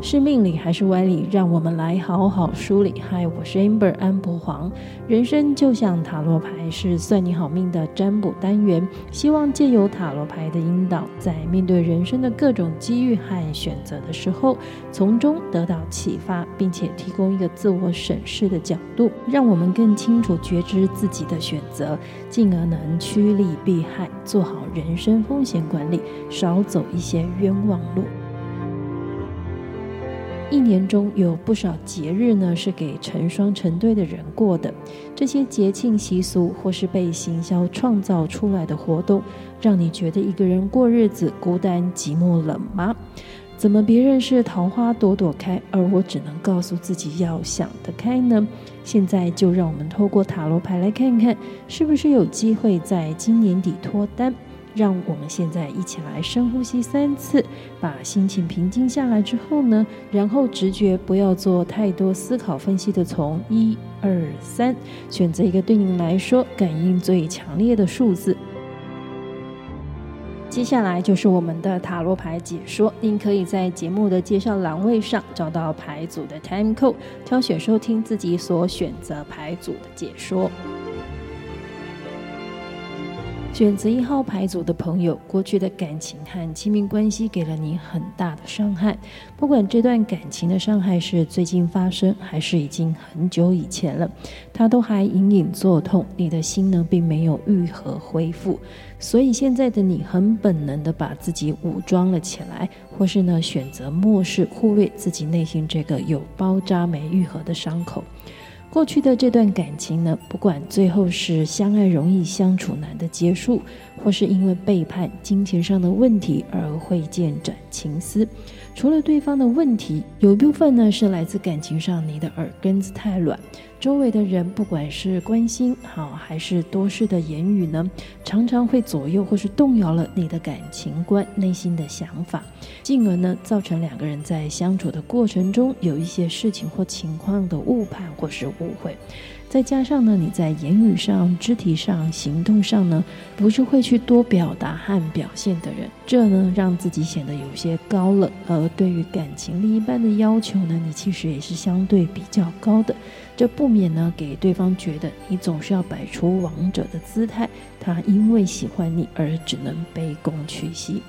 是命理还是歪理？让我们来好好梳理。嗨，我是 Amber 安博黄。人生就像塔罗牌，是算你好命的占卜单元。希望借由塔罗牌的引导，在面对人生的各种机遇和选择的时候，从中得到启发，并且提供一个自我审视的角度，让我们更清楚觉知自己的选择，进而能趋利避害，做好人生风险管理，少走一些冤枉路。一年中有不少节日呢，是给成双成对的人过的。这些节庆习俗或是被行销创造出来的活动，让你觉得一个人过日子孤单寂寞冷吗？怎么别人是桃花朵朵开，而我只能告诉自己要想得开呢？现在就让我们透过塔罗牌来看看，是不是有机会在今年底脱单。让我们现在一起来深呼吸三次，把心情平静下来之后呢，然后直觉不要做太多思考分析的，从一二三选择一个对您来说感应最强烈的数字。接下来就是我们的塔罗牌解说，您可以在节目的介绍栏位上找到牌组的 time code，挑选收听自己所选择牌组的解说。选择一号牌组的朋友，过去的感情和亲密关系给了你很大的伤害。不管这段感情的伤害是最近发生，还是已经很久以前了，它都还隐隐作痛。你的心呢，并没有愈合恢复，所以现在的你很本能的把自己武装了起来，或是呢，选择漠视、忽略自己内心这个有包扎没愈合的伤口。过去的这段感情呢，不管最后是相爱容易相处难的结束，或是因为背叛、金钱上的问题而会见转情丝。除了对方的问题，有一部分呢是来自感情上你的耳根子太软，周围的人不管是关心好还是多事的言语呢，常常会左右或是动摇了你的感情观、内心的想法，进而呢造成两个人在相处的过程中有一些事情或情况的误判或是误会。再加上呢，你在言语上、肢体上、行动上呢，不是会去多表达和表现的人，这呢让自己显得有些高冷。而对于感情另一半的要求呢，你其实也是相对比较高的，这不免呢给对方觉得你总是要摆出王者的姿态，他因为喜欢你而只能卑躬屈膝。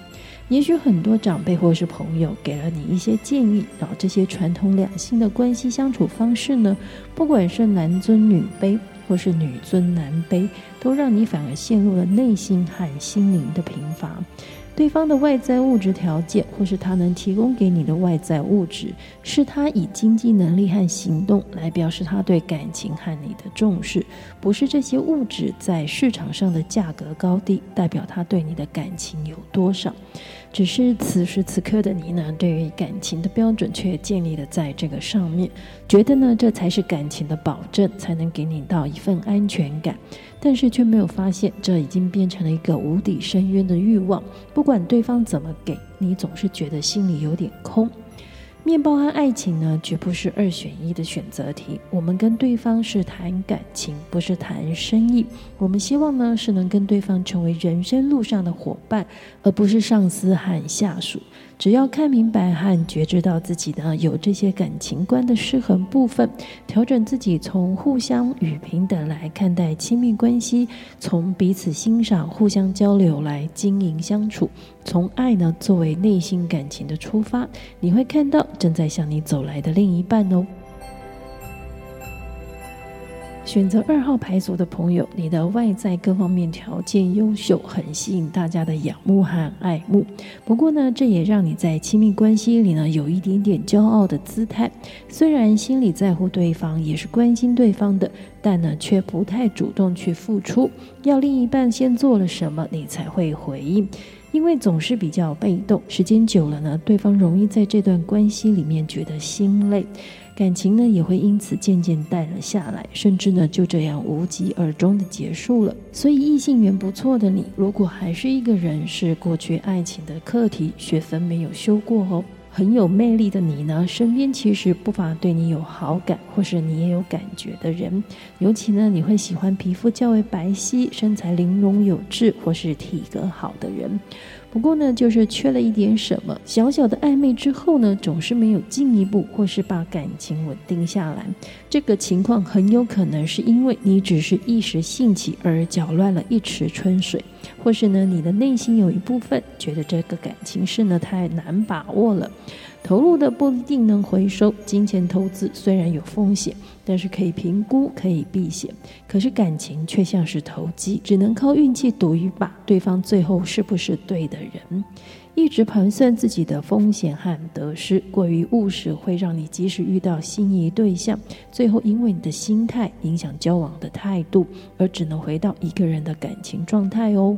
也许很多长辈或是朋友给了你一些建议，然后这些传统两性的关系相处方式呢，不管是男尊女卑或是女尊男卑，都让你反而陷入了内心和心灵的贫乏。对方的外在物质条件，或是他能提供给你的外在物质，是他以经济能力和行动来表示他对感情和你的重视，不是这些物质在市场上的价格高低代表他对你的感情有多少。只是此时此刻的你呢，对于感情的标准却建立了在这个上面，觉得呢这才是感情的保证，才能给你到一份安全感。但是却没有发现，这已经变成了一个无底深渊的欲望。不管对方怎么给你，总是觉得心里有点空。面包和爱情呢，绝不是二选一的选择题。我们跟对方是谈感情，不是谈生意。我们希望呢，是能跟对方成为人生路上的伙伴，而不是上司和下属。只要看明白和觉知到自己呢，有这些感情观的失衡部分，调整自己，从互相与平等来看待亲密关系，从彼此欣赏、互相交流来经营相处，从爱呢作为内心感情的出发，你会看到正在向你走来的另一半哦。选择二号牌组的朋友，你的外在各方面条件优秀，很吸引大家的仰慕和爱慕。不过呢，这也让你在亲密关系里呢有一点点骄傲的姿态。虽然心里在乎对方，也是关心对方的，但呢却不太主动去付出。要另一半先做了什么，你才会回应。因为总是比较被动，时间久了呢，对方容易在这段关系里面觉得心累。感情呢也会因此渐渐淡了下来，甚至呢就这样无疾而终的结束了。所以异性缘不错的你，如果还是一个人，是过去爱情的课题，学分没有修过哦。很有魅力的你呢，身边其实不乏对你有好感或是你也有感觉的人。尤其呢，你会喜欢皮肤较为白皙、身材玲珑有致或是体格好的人。不过呢，就是缺了一点什么，小小的暧昧之后呢，总是没有进一步或是把感情稳定下来。这个情况很有可能是因为你只是一时兴起而搅乱了一池春水，或是呢，你的内心有一部分觉得这个感情是呢太难把握了。投入的不一定能回收，金钱投资虽然有风险，但是可以评估，可以避险。可是感情却像是投机，只能靠运气赌一把，对方最后是不是对的人？一直盘算自己的风险和得失，过于务实，会让你即使遇到心仪对象，最后因为你的心态影响交往的态度，而只能回到一个人的感情状态哦。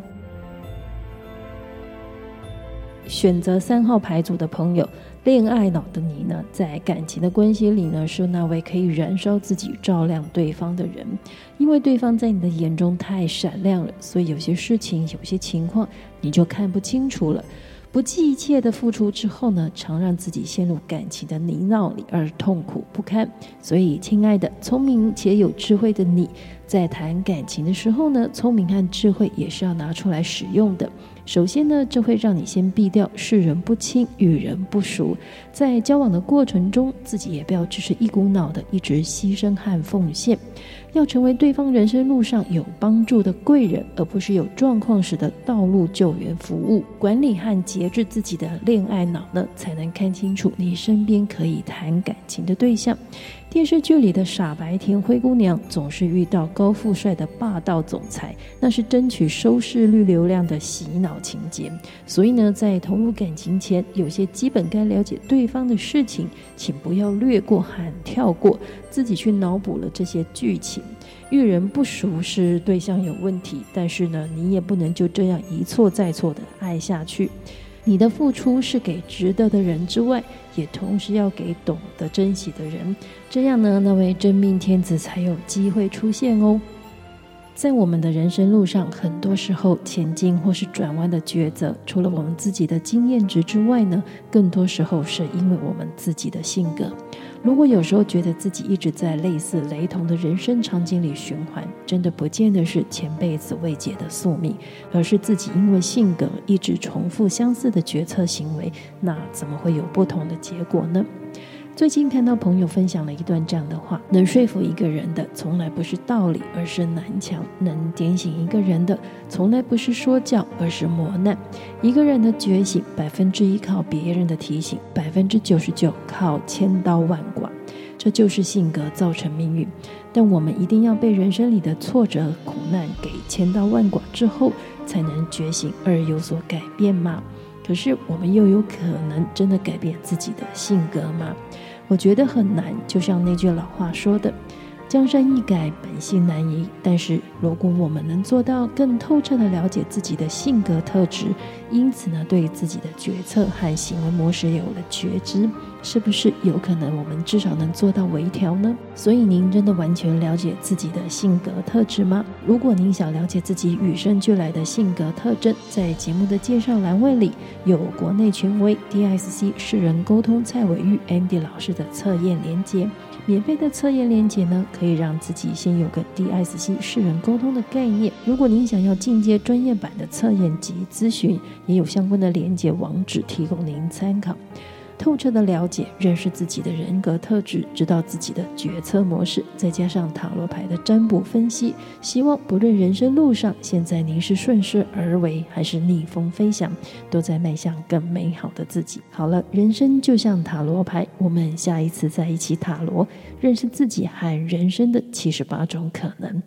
选择三号牌组的朋友。恋爱脑的你呢，在感情的关系里呢，是那位可以燃烧自己、照亮对方的人。因为对方在你的眼中太闪亮了，所以有些事情、有些情况，你就看不清楚了。不计一切的付出之后呢，常让自己陷入感情的泥淖里而痛苦不堪。所以，亲爱的、聪明且有智慧的你，在谈感情的时候呢，聪明和智慧也是要拿出来使用的。首先呢，这会让你先避掉世人不清、与人不熟。在交往的过程中，自己也不要只是一股脑的一直牺牲和奉献。要成为对方人生路上有帮助的贵人，而不是有状况时的道路救援服务。管理和节制自己的恋爱脑呢，才能看清楚你身边可以谈感情的对象。电视剧里的傻白甜灰姑娘总是遇到高富帅的霸道总裁，那是争取收视率流量的洗脑情节。所以呢，在投入感情前，有些基本该了解对方的事情，请不要略过和跳过，自己去脑补了这些剧情。遇人不淑是对象有问题，但是呢，你也不能就这样一错再错的爱下去。你的付出是给值得的人之外，也同时要给懂得珍惜的人，这样呢，那位真命天子才有机会出现哦。在我们的人生路上，很多时候前进或是转弯的抉择，除了我们自己的经验值之外呢，更多时候是因为我们自己的性格。如果有时候觉得自己一直在类似雷同的人生场景里循环，真的不见得是前辈子未解的宿命，而是自己因为性格一直重复相似的决策行为，那怎么会有不同的结果呢？最近看到朋友分享了一段这样的话：能说服一个人的，从来不是道理，而是南墙；能点醒一个人的，从来不是说教，而是磨难。一个人的觉醒，百分之一靠别人的提醒，百分之九十九靠千刀万剐。这就是性格造成命运。但我们一定要被人生里的挫折、苦难给千刀万剐之后，才能觉醒而有所改变吗？可是，我们又有可能真的改变自己的性格吗？我觉得很难。就像那句老话说的：“江山易改，本性难移。”但是，如果我们能做到更透彻地了解自己的性格特质，因此呢，对自己的决策和行为模式有了觉知。是不是有可能我们至少能做到微调呢？所以您真的完全了解自己的性格特质吗？如果您想了解自己与生俱来的性格特征，在节目的介绍栏位里有国内权威 DSC 世人沟通蔡伟玉 MD 老师的测验连接，免费的测验连接呢，可以让自己先有个 DSC 世人沟通的概念。如果您想要进阶专业版的测验及咨询，也有相关的连接网址提供您参考。透彻的了解、认识自己的人格特质，知道自己的决策模式，再加上塔罗牌的占卜分析，希望不论人生路上，现在您是顺势而为，还是逆风飞翔，都在迈向更美好的自己。好了，人生就像塔罗牌，我们下一次再一起塔罗，认识自己和人生的七十八种可能。